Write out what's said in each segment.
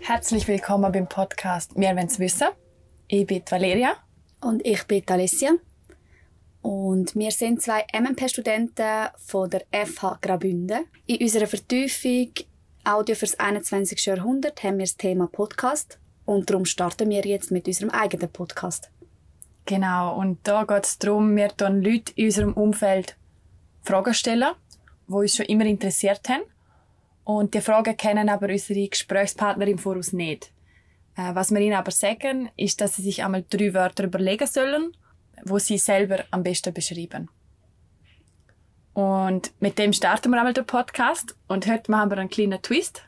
Herzlich willkommen beim Podcast Wir wollen's wissen. Ich bin Valeria. Und ich bin Alessia. Und wir sind zwei MMP-Studenten von der FH Graubünden. In unserer Vertiefung Audio fürs 21. Jahrhundert haben wir das Thema Podcast. Und darum starten wir jetzt mit unserem eigenen Podcast. Genau, und da geht es darum, wir tun Leute in unserem Umfeld Fragen stellen, die uns schon immer interessiert haben. Und die Fragen kennen aber unsere Gesprächspartner im Voraus nicht. Äh, was wir ihnen aber sagen, ist, dass sie sich einmal drei Wörter überlegen sollen, wo sie selber am besten beschreiben. Und mit dem starten wir einmal den Podcast und heute machen wir einen kleinen Twist.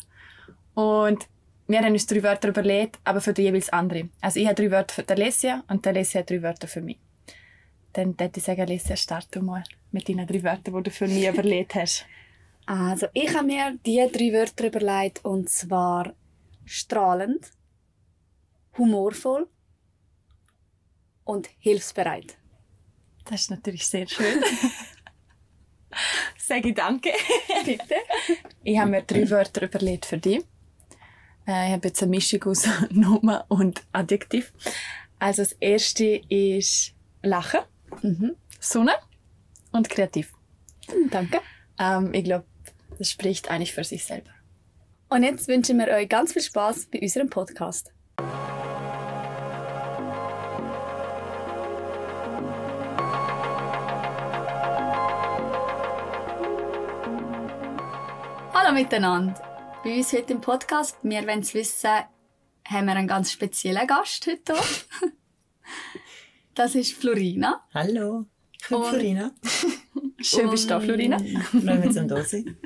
Und wir haben uns drei Wörter überlegt, aber für die jeweils andere. Also ich habe drei Wörter für die Alessia und die Alessia hat drei Wörter für mich. Dann würde ich sagen, Alessia, start du mal mit deinen drei Wörtern, die du für mich überlegt hast. Also ich habe mir die drei Wörter überlegt und zwar strahlend, humorvoll und hilfsbereit. Das ist natürlich sehr schön. Sage ich danke. Bitte. Ich habe mir drei Wörter überlegt für dich. Äh, ich habe jetzt eine Mischung aus Nomen und Adjektiv. Also das erste ist Lachen, Mhm. Sonne und kreativ. Danke. Ähm, ich glaube, das spricht eigentlich für sich selber. Und jetzt wünschen wir euch ganz viel Spaß bei unserem Podcast. Hallo miteinander. Bei uns heute im Podcast, wir wollen es wissen, haben wir einen ganz speziellen Gast heute hier. Das ist Florina. Hallo, ich bin Und- Florina. Schön bist du da, Florina. Freue mich zum da sein.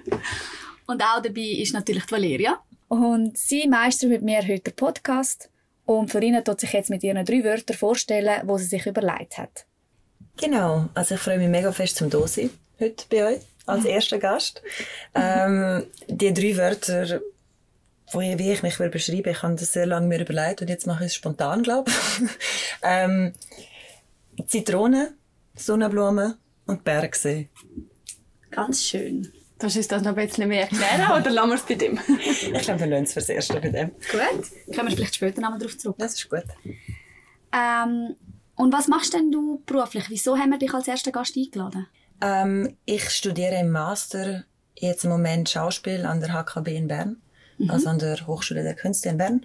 Und auch dabei ist natürlich die Valeria. Und sie meistert mit mir heute den Podcast. Und Florina tut sich jetzt mit ihren drei Wörtern vorstellen, die sie sich überlegt hat. Genau, also ich freue mich mega fest zum da sein heute bei euch als erster Gast. Ähm, die drei Wörter, wo ich, wie ich mich will beschreiben, ich habe das sehr lange mir überlegt und jetzt mache ich es spontan, glaube ich. ähm, Zitrone, Sonnenblume und Bergsee. Ganz schön. Darfst du uns das noch ein bisschen mehr erklären oder lassen wir es bei dem? Ich glaube, wir lernen es fürs Erste bei dem. Gut. Kommen wir vielleicht später nochmal darauf zurück. Das ist gut. Ähm, und was machst denn du beruflich? Wieso haben wir dich als ersten Gast eingeladen? Ähm, ich studiere im Master jetzt im Moment Schauspiel an der HKB in Bern, also an der Hochschule der Künste in Bern.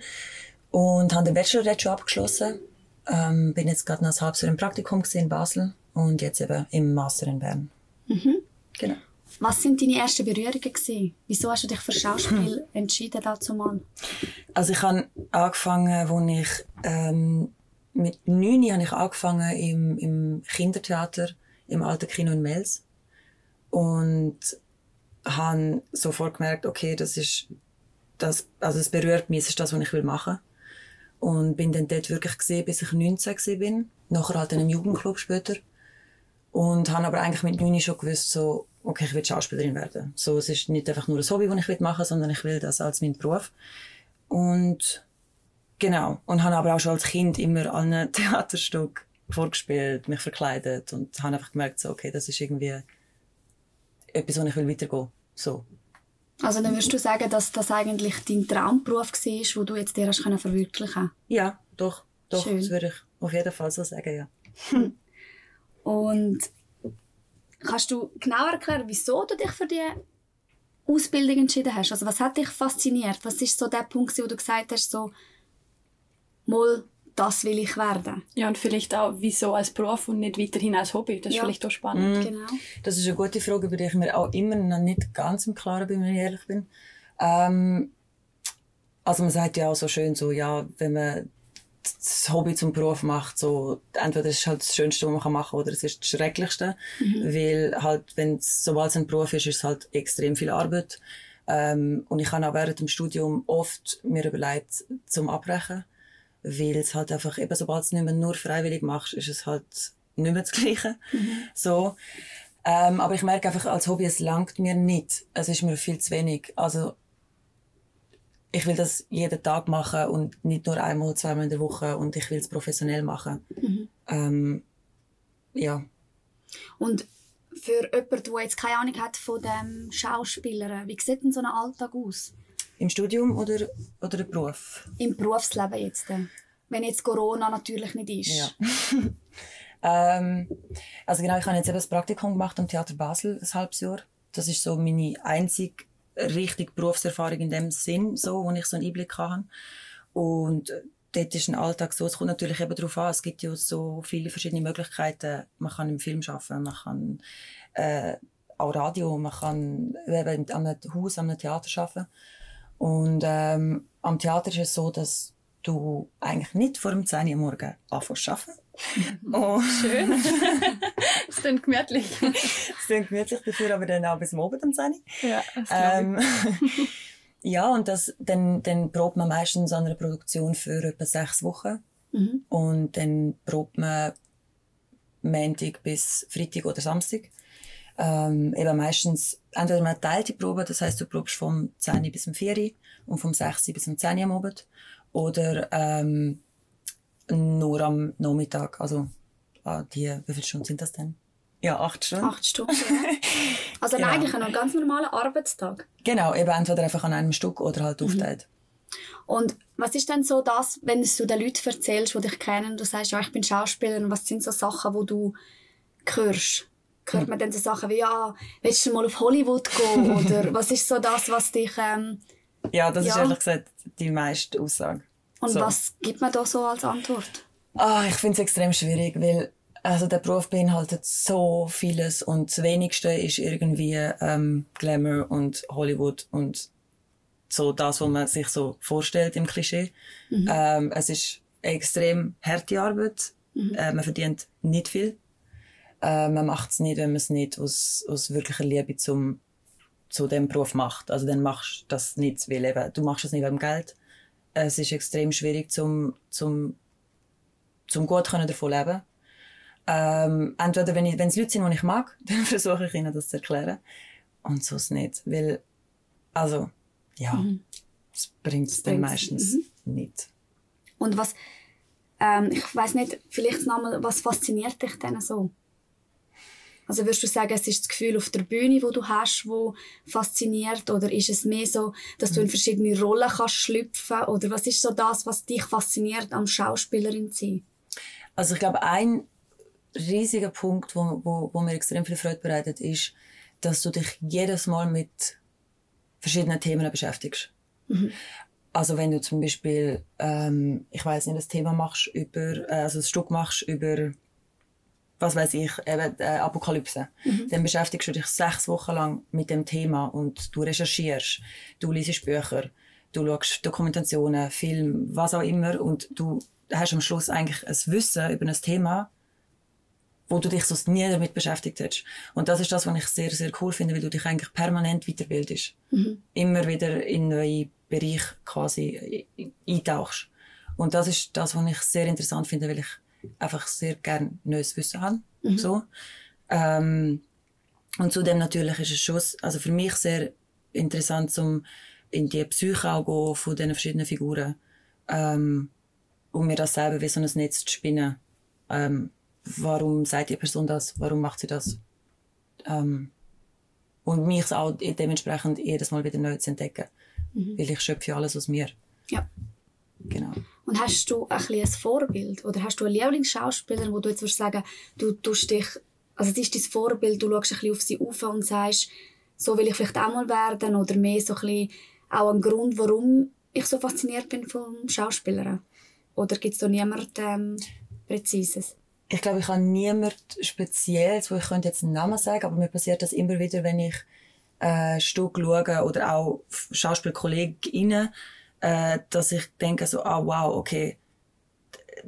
Und habe den Bachelor jetzt schon abgeschlossen. Ähm, bin jetzt gerade noch ein halbes Jahr im Praktikum in Basel und jetzt eben im Master in Bern. Genau. Was sind deine ersten Berührungen gewesen? Wieso hast du dich für Schauspiel entschieden dazu mal? Also ich habe angefangen, wo ich ähm, mit neun habe ich angefangen im, im Kindertheater im Alten Kino in Mels und habe sofort gemerkt, okay, das ist das, also es berührt mich, es ist das, was ich will machen. Und bin dann dort wirklich gesehen, bis ich 19 gewesen bin. Nachher halt in einem Jugendclub später. Und habe aber eigentlich mit 9 schon gewusst, so, okay, ich will Schauspielerin werden. So, es ist nicht einfach nur ein Hobby, das ich will machen sondern ich will das als mein Beruf. Und genau. Und habe aber auch schon als Kind immer an einem Theaterstück vorgespielt, mich verkleidet und habe einfach gemerkt, so, okay, das ist irgendwie etwas, wo ich will weitergehen. So. Also dann würdest du sagen, dass das eigentlich dein Traumberuf war, wo du jetzt dir hast können verwirklichen Ja, doch, doch, Schön. das würde ich auf jeden Fall so sagen, ja. Und kannst du genauer erklären, wieso du dich für die Ausbildung entschieden hast? Also was hat dich fasziniert? Was ist so der Punkt, wo du gesagt hast, so, mal, das will ich werden? Ja, und vielleicht auch, wieso als Beruf und nicht weiterhin als Hobby. Das ist Ja. vielleicht auch spannend. Genau. Das ist eine gute Frage, über die ich mir auch immer noch nicht ganz im Klaren bin, wenn ich ehrlich bin. Ähm, also man sagt ja auch so schön so, ja, wenn man das Hobby zum Beruf macht, so, entweder ist es halt das Schönste, was man kann machen kann, oder es ist das Schrecklichste. Weil halt, wenn sobald es ein Beruf ist, ist es halt extrem viel Arbeit. Ähm, und ich habe auch während dem Studium oft mir überlegt, zum Abbrechen. Weil es halt einfach, eben sobald du es nicht mehr nur freiwillig machst, ist es halt nicht mehr das Gleiche. So. Ähm, aber ich merke einfach, als Hobby, es langt mir nicht. Es ist mir viel zu wenig. Also, ich will das jeden Tag machen und nicht nur einmal, zweimal in der Woche und ich will es professionell machen. Mhm. Ähm, ja. Und für jemanden, der jetzt keine Ahnung hat von dem Schauspieler, wie sieht denn so ein Alltag aus? Im Studium oder, oder im Beruf? Im Berufsleben jetzt. Wenn jetzt Corona natürlich nicht ist. Ja. ähm, also genau, ich habe jetzt eben das Praktikum gemacht am Theater Basel, ein halbes Jahr. Das ist so meine einzige richtige Berufserfahrung in dem Sinn, so, wo ich so einen Einblick habe. Und äh, dort ist ein Alltag so, es kommt natürlich eben darauf an, es gibt ja so viele verschiedene Möglichkeiten. Man kann im Film arbeiten, man kann äh, auch Radio, man kann eben an einem Haus, an einem Theater arbeiten. Und ähm, am Theater ist es so, dass du eigentlich nicht vor dem 10 Uhr am Morgen anfängst zu arbeiten. oh. Schön. das klingt gemütlich. Es klingt gemütlich dafür, aber dann auch bis Abend um 10 Uhr. Ja, das Ähm, ja, und das, dann, dann probt man meistens an einer Produktion für etwa sechs Wochen. Mhm. Und dann probt man Montag bis Freitag oder Samstag. Ähm, eben meistens entweder man teilt die Probe, das heißt du probst vom 10 Uhr bis zum 4 Uhr und vom 6 Uhr bis zum 10 Uhr am Abend. Oder ähm, nur am Nachmittag. Also ah, die, wie viele Stunden sind das denn? Ja, acht Stunden. Acht Stunden. Ja. Also Genau. eigentlich ein ganz normaler Arbeitstag. Genau, eben entweder einfach an einem Stück oder halt aufteilt. Und was ist denn so das, wenn du den Leuten erzählst, die dich kennen, und du sagst, ja, ich bin Schauspieler, und was sind so Sachen, wo du hörst? Hört man dann so Sachen wie, ja, willst du mal auf Hollywood gehen? Oder was ist so das, was dich, ähm, Ja, das ist Ja. ehrlich gesagt die meiste Aussage. und So. was gibt man da so als Antwort? Ah, ich finde es extrem schwierig, weil also der Beruf beinhaltet so vieles und das Wenigste ist irgendwie ähm, Glamour und Hollywood und so das, was man sich so vorstellt im Klischee. Ähm, es ist extrem harte Arbeit. Äh, man verdient nicht viel. Äh, man macht es nicht, wenn man es nicht aus, aus wirklicher Liebe zum zu dem Beruf macht. Also dann machst du das nicht, weil eben, du machst es nicht wegen Geld. Es ist extrem schwierig zum, zum zum gut können davon leben. Ähm, entweder wenn ich, wenn es Leute sind, die ich mag, dann versuche ich ihnen das zu erklären. Und sonst nicht. Weil, also, ja, das bringt es dann meistens nicht. Und was, ähm, ich weiß nicht, vielleicht nochmal, was fasziniert dich denn so? Also würdest du sagen, es ist das Gefühl auf der Bühne, wo du hast, wo fasziniert, oder ist es mehr so, dass du in verschiedene Rollen kannst schlüpfen, oder was ist so das, was dich fasziniert am Schauspielerin sein? Also ich glaube, ein riesiger Punkt, wo, wo, wo mir extrem viel Freude bereitet, ist, dass du dich jedes Mal mit verschiedenen Themen beschäftigst. Also wenn du zum Beispiel, ähm, ich weiß nicht, das Thema machst über, äh, also ein Stück machst über, was weiß ich, eben äh, Apokalypse, dann beschäftigst du dich sechs Wochen lang mit dem Thema und du recherchierst, du liest Bücher, du schaust Dokumentationen, Film, was auch immer und du hast am Schluss eigentlich ein Wissen über ein Thema, wo du dich sonst nie damit beschäftigt hättest. Und das ist das, was ich sehr, sehr cool finde, weil du dich eigentlich permanent weiterbildest. Immer wieder in neue Bereiche quasi eintauchst. Und das ist das, was ich sehr interessant finde, weil ich einfach sehr gern neues Wissen habe. So. Ähm, und zudem natürlich ist es schon, also für mich sehr interessant, um in die Psyche auch gehen von diesen verschiedenen Figuren. Ähm, um mir das selber wie so ein Netz zu spinnen. Ähm, warum sagt die Person das? Warum macht sie das? Ähm, und mich auch dementsprechend jedes Mal wieder neu zu entdecken. Weil ich schöpfe alles aus mir. Ja. Genau. Und hast du ein, bisschen ein Vorbild? Oder hast du einen Lieblingsschauspieler, wo du jetzt würdest sagen, du tust dich, also das ist dein Vorbild, du schaust ein bisschen auf sie auf und sagst, so will ich vielleicht auch mal werden, oder mehr so ein bisschen auch ein Grund, warum ich so fasziniert bin vom Schauspielern? Oder gibt es da niemand ähm, Präzises? Ich glaube, ich habe niemand Spezielles, wo ich jetzt einen Namen sagen, aber mir passiert das immer wieder, wenn ich äh, Stück schaue oder auch SchauspielkollegInnen, äh, dass ich denke so, ah wow, okay,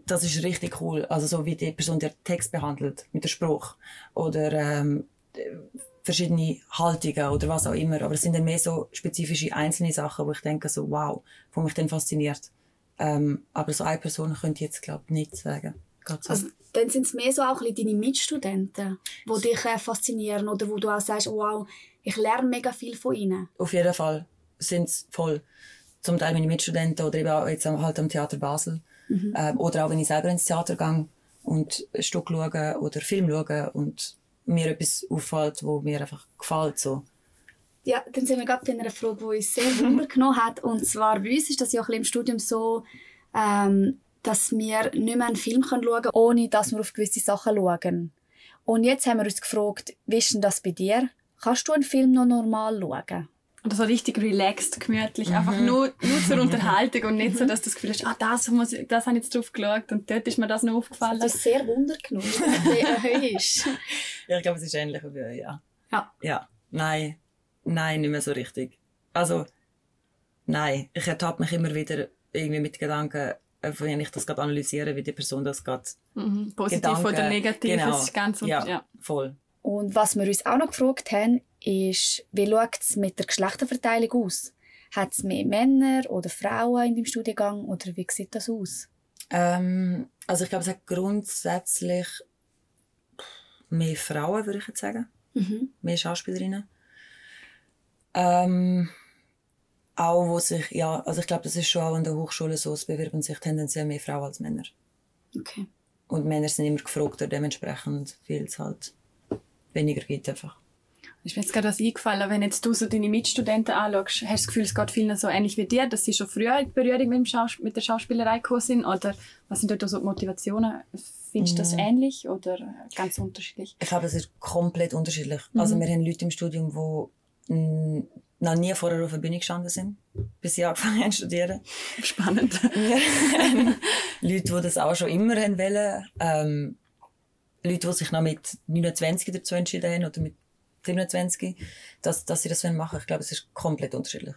das ist richtig cool. Also so wie die Person den Text behandelt, mit dem Spruch oder ähm, verschiedene Haltungen oder was auch immer. Aber es sind dann mehr so spezifische einzelne Sachen, wo ich denke so, wow, wo mich dann fasziniert. Ähm, aber so eine Person könnte ich jetzt, glaube ich, nicht sagen. So. Also, dann sind es mehr so auch deine Mitstudenten, die dich äh, faszinieren oder wo du auch sagst, wow, ich lerne mega viel von ihnen. Auf jeden Fall sind's voll. Zum Teil meine Mitstudenten oder eben auch jetzt halt am Theater Basel. Mhm. Ähm, oder auch wenn ich selber ins Theater gehe und ein Stück schaue oder Film schaue und mir etwas auffällt, wo mir einfach gefällt. So. Ja, dann sind wir gerade bei einer Frage, die uns sehr Wunder genommen hat. Und zwar bei uns ist das ja auch im Studium so, ähm, dass wir nicht mehr einen Film schauen können, ohne dass wir auf gewisse Sachen schauen. Und jetzt haben wir uns gefragt, wie ist denn das bei dir? Kannst du einen Film noch normal schauen? Und so richtig relaxed, gemütlich. Mhm. Einfach nur, nur zur Unterhaltung und nicht so, dass du das Gefühl hast, ah, das, muss ich, das habe ich jetzt drauf geschaut und dort ist mir das noch aufgefallen. Das ist sehr wundergenommen, wie ist. ja, ich glaube, es ist ähnlich wie ja. Ja. Ja. Nein. Nein, nicht mehr so richtig. Also, nein. Ich ertappe mich immer wieder irgendwie mit Gedanken, äh, wenn ich das gerade analysiere, wie die Person das gerade mhm. Positiv Gedanken, oder negativ, genau. das ist ganz ja, ja, voll. Und was wir uns auch noch gefragt haben, ist, wie schaut es mit der Geschlechterverteilung aus? Hat es mehr Männer oder Frauen in deinem Studiengang oder wie sieht das aus? Ähm, also ich glaube, es hat grundsätzlich mehr Frauen, würde ich jetzt sagen. Mhm. Mehr Schauspielerinnen. Ähm, auch wo sich, ja, also ich glaube, das ist schon auch an der Hochschule so, es bewerben sich tendenziell mehr Frauen als Männer. Okay. Und Männer sind immer gefragter, dementsprechend, weil es halt weniger gibt einfach. Ist mir jetzt gerade was eingefallen, wenn jetzt du so deine Mitstudenten anschaust, hast du das Gefühl, es geht vielen so ähnlich wie dir, dass sie schon früher in Berührung mit, mit der Schauspielerei gekommen sind? Oder was sind dort so die Motivationen? Findest du das mm. ähnlich oder ganz unterschiedlich? Ich glaube, es ist komplett unterschiedlich. Mhm. Also wir haben Leute im Studium, die mm, noch nie vorher auf der Bühne gestanden sind, bis sie angefangen haben zu studieren. Spannend. Leute, die das auch schon immer wollen. Ähm, Leute, die sich noch mit 29 dazu entschieden haben oder mit 27, dass, dass sie das machen wollen. Ich glaube, es ist komplett unterschiedlich.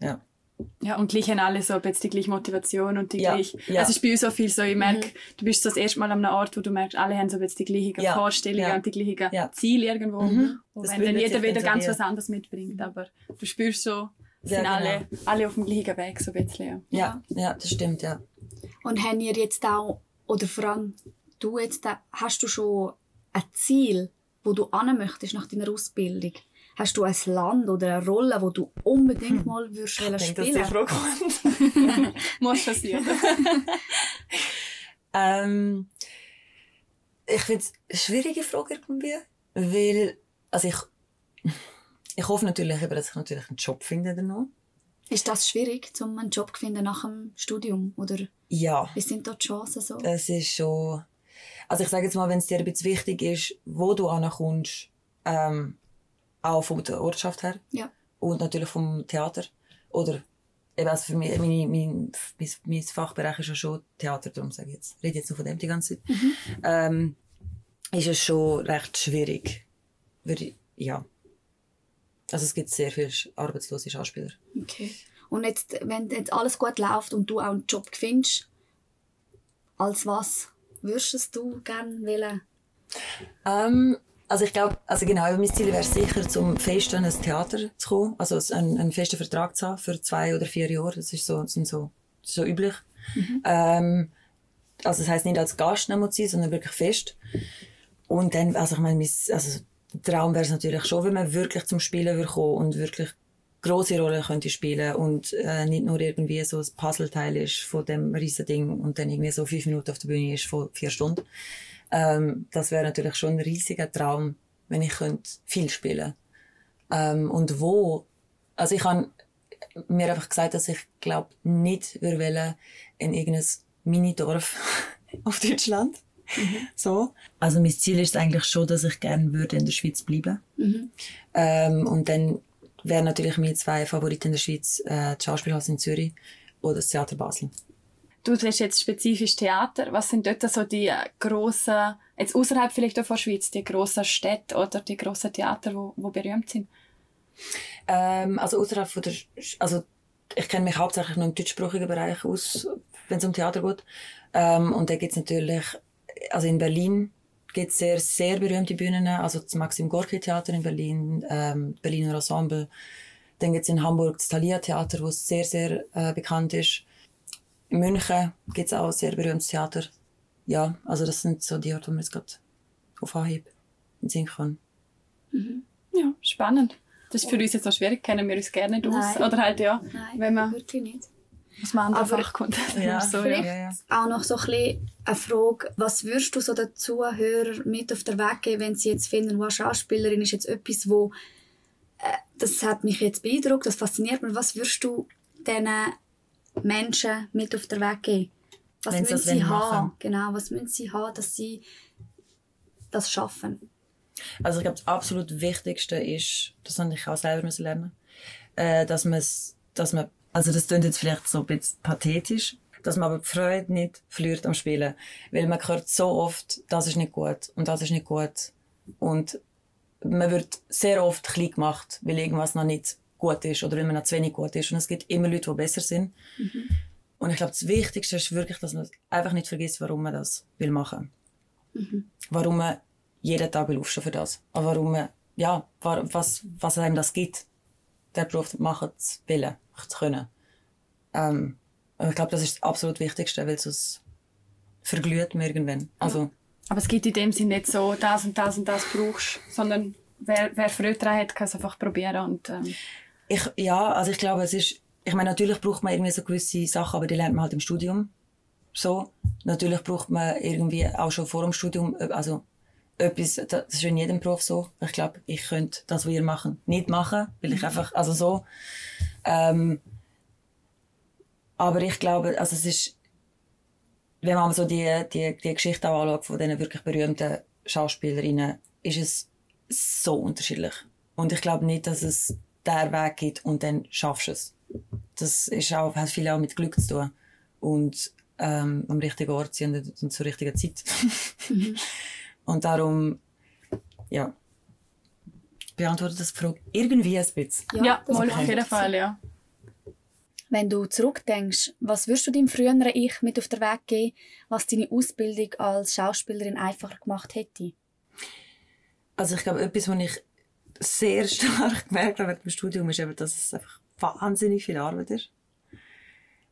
Ja. Ja, und gleich haben alle so jetzt die gleiche Motivation und die ja, gleiche. Ja. Also, es ist bei uns so viel so, ich merke, mhm. du bist so das erste Mal an einem Ort, wo du merkst, alle haben so jetzt die gleichen ja, Vorstellungen ja. und die gleichen ja. Ziele irgendwo. Mhm. Und wenn dann jeder wieder ganz was anderes mitbringt. Aber du spürst so, sind genau. alle, alle auf dem gleichen Weg, so ein bisschen. Ja. ja, das stimmt, ja. Und haben ihr jetzt auch, oder vor allem du jetzt, hast du schon ein Ziel, wo du an möchtest nach deiner Ausbildung? Hast du ein Land oder eine Rolle, wo du unbedingt hm. mal würdest ich spielen? Denke, dass die Frage kommt. Muss passieren. ähm, ich finde es eine schwierige Frage irgendwie, weil also ich ich hoffe natürlich, dass ich natürlich einen Job finde danach. Ist das schwierig, um einen Job zu finden nach dem Studium? Oder ja. Wie sind da die Chancen so? Es ist schon... Also ich sage jetzt mal, wenn es dir ein bisschen wichtig ist, wo du ankommst, ähm, auch von der Ortschaft her. Ja. Und natürlich vom Theater. Oder eben also für mich, meine, mein, mein, mein Fachbereich ist ja schon Theater, darum sage ich jetzt. Ich rede jetzt nur von dem die ganze Zeit. Mhm. Ähm, ist es schon recht schwierig. Würde ja. Also es gibt sehr viele arbeitslose Schauspieler. Okay. Und jetzt, wenn jetzt alles gut läuft und du auch einen Job findest, als was würdest du gerne wählen? Ähm, also ich glaube, also genau, mein Ziel wäre sicher, zum fest an ein Theater zu kommen, also einen, einen festen Vertrag zu haben für zwei oder vier Jahre. Das ist so, das sind so, so üblich. Mhm. Ähm, also das heißt nicht als Gast sein, sondern wirklich fest. Und dann, also ich meine, mein, also Traum wäre es natürlich schon, wenn man wirklich zum Spielen würde kommen und wirklich große Rollen könnte spielen und äh, nicht nur irgendwie so ein Puzzleteil ist von dem riesen Ding und dann irgendwie so fünf Minuten auf der Bühne ist von vier Stunden. Ähm, das wäre natürlich schon ein riesiger Traum, wenn ich könnte viel spielen ähm, und wo also ich habe mir einfach gesagt, dass ich glaube nicht würde wollen in irgendein Minidorf auf Deutschland. Mhm. So. Also mein Ziel ist eigentlich schon, dass ich gerne würde in der Schweiz bleiben. Mhm. Ähm, und dann wären natürlich meine zwei Favoriten in der Schweiz äh, die Schauspielhaus in Zürich oder das Theater Basel. Du hast jetzt spezifisch Theater. Was sind dort so die grossen, jetzt außerhalb vielleicht auch von der Schweiz, die grossen Städte oder die grossen Theater, wo, wo berühmt sind? Ähm, also außerhalb von der, also ich kenne mich hauptsächlich nur im deutschsprachigen Bereich aus, wenn es um Theater geht. Ähm, und da gibt's natürlich, also in Berlin gibt's sehr, sehr berühmte Bühnen, also das Maxim Gorki Theater in Berlin, ähm, Berliner Ensemble. Dann gibt's in Hamburg das Thalia Theater, wo sehr, sehr äh, bekannt ist. In München gibt es auch ein sehr berühmtes Theater. Ja, also das sind so die Orte, wo man jetzt gerade auf Anhieb in Sinn kann. Mhm. Ja, spannend. Das Das ist für uns jetzt noch schwierig, kennen wir uns gerne nicht aus. Nein. Oder halt, ja, Nein, wenn man wirklich nicht. Aus einem anderen Aber- Fach kommt. Ja, so, Vielleicht ja. Auch noch so ein bisschen eine Frage, was würdest du so den Zuhörern mit auf den Weg geben, wenn sie jetzt finden, wow, Schauspielerin ist jetzt etwas, wo äh, das hat mich jetzt beeindruckt, das fasziniert mich. Was würdest du diesen Menschen mit auf den Weg geben? Was Wenn sie müssen das sie haben? machen. Genau, was müssen sie haben, dass sie das schaffen? Also ich glaube, das absolut Wichtigste ist, das habe ich auch selber müssen lernen, äh, dass man dass man, also das klingt jetzt vielleicht so ein bisschen pathetisch, dass man aber die Freude nicht verliert am Spielen. Weil man hört so oft, das ist nicht gut und das ist nicht gut. Und man wird sehr oft klein gemacht, weil irgendwas noch nicht gut ist oder weil man noch zu wenig gut ist. Und es gibt immer Leute, die besser sind. Und ich glaube, das Wichtigste ist wirklich, dass man einfach nicht vergisst, warum man das will machen. Warum man jeden Tag will aufstehen für das. Und warum man, ja, wa- was, was einem das gibt, den Beruf machen zu wollen, zu können. Ähm, ich glaube, das ist das absolut Wichtigste, weil sonst verglüht man irgendwann. Also, Aber es gibt in dem Sinne nicht so, das und das und das brauchst, sondern wer, wer Freude daran hat, kann es einfach probieren. Und, ähm, Ich, ja, also ich glaube, es ist, ich meine, natürlich braucht man irgendwie so gewisse Sachen, aber die lernt man halt im Studium. So. Natürlich braucht man irgendwie auch schon vor dem Studium, äh, also, etwas, das ist in jedem Beruf so. Ich glaube, ich könnte das, was ihr machen, nicht machen, weil ich einfach, also so, ähm, aber ich glaube, also es ist, wenn man so die, die, die Geschichte auch anschaut von diesen wirklich berühmten Schauspielerinnen, ist es so unterschiedlich. Und ich glaube nicht, dass es der Weg gibt und dann schaffst du es. Das ist auch, hat viel auch mit Glück zu tun. Und ähm, am richtigen Ort sein und, und zur richtigen Zeit. und darum, ja, beantwortet das die Frage irgendwie ein bisschen. ja, das mal macht auf jeden. Fall, ja. Wenn du zurückdenkst, was würdest du deinem früheren Ich mit auf den Weg geben, was deine Ausbildung als Schauspielerin einfacher gemacht hätte? Also ich glaube, etwas, was ich sehr stark gemerkt habe während dem Studium, ist eben, dass es einfach wahnsinnig viel Arbeit ist.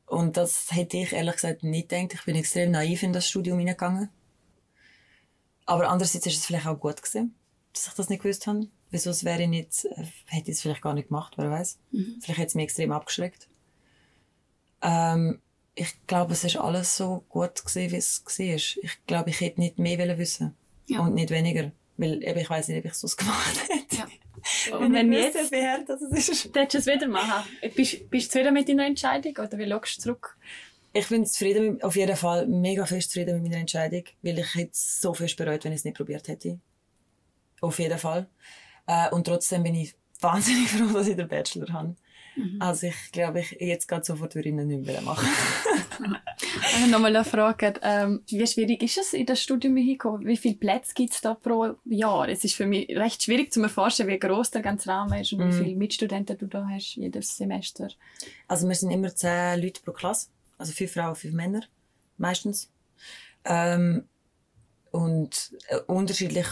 Und das hätte ich ehrlich gesagt nicht gedacht. Ich bin extrem naiv in das Studium hineingegangen. Aber andererseits ist es vielleicht auch gut gewesen, dass ich das nicht gewusst habe. Wieso es wäre ich nicht, äh, hätte ich es vielleicht gar nicht gemacht, wer weiß. Vielleicht hätte es mich extrem abgeschreckt. Ähm, ich glaube, es ist alles so gut gewesen, wie es war. Ich glaube, ich hätte nicht mehr wollen wissen Ja. und nicht weniger. Weil eben, ich weiß nicht, ob ich es sonst gemacht hätte. Ja. Und wenn ich jetzt, wüsste, wie hart das ist. Darfst du es wieder machen? Bist, bist du zufrieden mit deiner Entscheidung oder wie schaust du zurück? Ich bin zufrieden, auf jeden Fall mega fest zufrieden mit meiner Entscheidung, weil ich hätte es so fest bereut, wenn ich es nicht probiert hätte. Auf jeden Fall. Äh, und trotzdem bin ich wahnsinnig froh, dass ich den Bachelor habe. Also ich glaube, ich jetzt gerade sofort würde ich ihn nicht mehr machen. Ich habe nochmal eine Frage. Ähm, wie schwierig ist es, in das Studium hineinzukommen? Wie viele Plätze gibt es da pro Jahr? Es ist für mich recht schwierig zu erforschen, wie groß der ganze Rahmen ist und wie viele Mitstudenten du da hast, jedes Semester. Also wir sind immer zehn Leute pro Klasse. Also fünf Frauen, fünf Männer. Meistens. Ähm, und äh, unterschiedlich,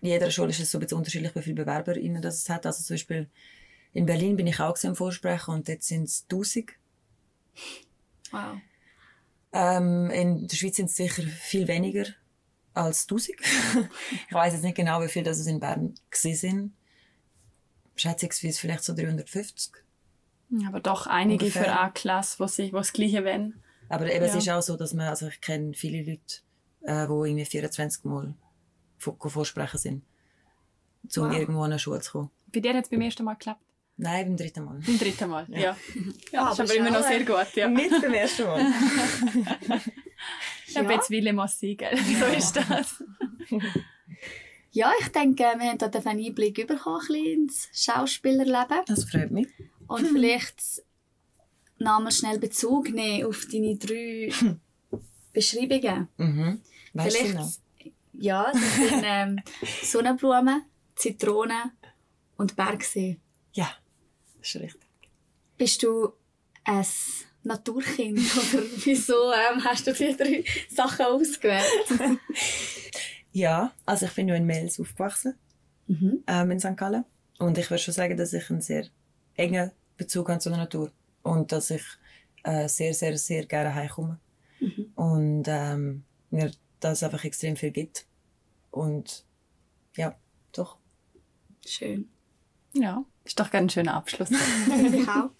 jeder Schule ist es so ein bisschen unterschiedlich, wie viele BewerberInnen das es hat. Also zum Beispiel in Berlin bin ich auch am Vorsprechen und dort sind es 1000. Wow. Ähm, in der Schweiz sind es sicher viel weniger als 1000. ich weiß jetzt nicht genau, wie viel das es in Bern gewesen sind. Schätzungsweise vielleicht so 350. Aber doch einige Ungefähr. für eine Klasse, wo sie, wo das Gleiche wollen. Aber eben, es Ja. ist auch so, dass man, also ich kenne viele Leute, äh, die irgendwie 24 Mal vor- vorsprechen sind, um Wow. irgendwo an eine Schule zu kommen. Bei dir hat es beim ersten Mal geklappt. Nein, beim dritten Mal. Beim dritten Mal, ja. Ja, Ja, das ist aber immer noch sehr gut, ja. Nicht beim ersten Mal. Ich habe jetzt Wille gell? So ist das. Ja, ich denke, wir haben da einen Einblick bekommen, ein bisschen ins Schauspielerleben. Das freut mich. Und vielleicht nochmal schnell Bezug nehmen auf deine drei Beschreibungen. Mhm. Weißt du noch? Vielleicht, ja, das sind ähm, Sonnenblumen, Zitronen und Bergsee. Ja, das ist richtig. Bist du ein Naturkind oder wieso ähm, hast du die drei Sachen ausgewählt? Ja, also ich bin ja in Mels aufgewachsen, Mhm. ähm, in St. Gallen. Und ich würde schon sagen, dass ich einen sehr engen Bezug habe zur Natur. Und dass ich äh, sehr, sehr, sehr gerne heimkomme. Und ähm, mir das einfach extrem viel gibt. Und ja, doch. Schön. Ja. Das ist doch ganz ein schöner Abschluss. Ich auch.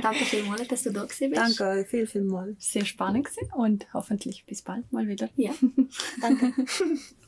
Danke vielmals, dass du da gewesen bist. Danke viel, viel mal. Sehr spannend gewesen und hoffentlich bis bald mal wieder. Ja. Danke.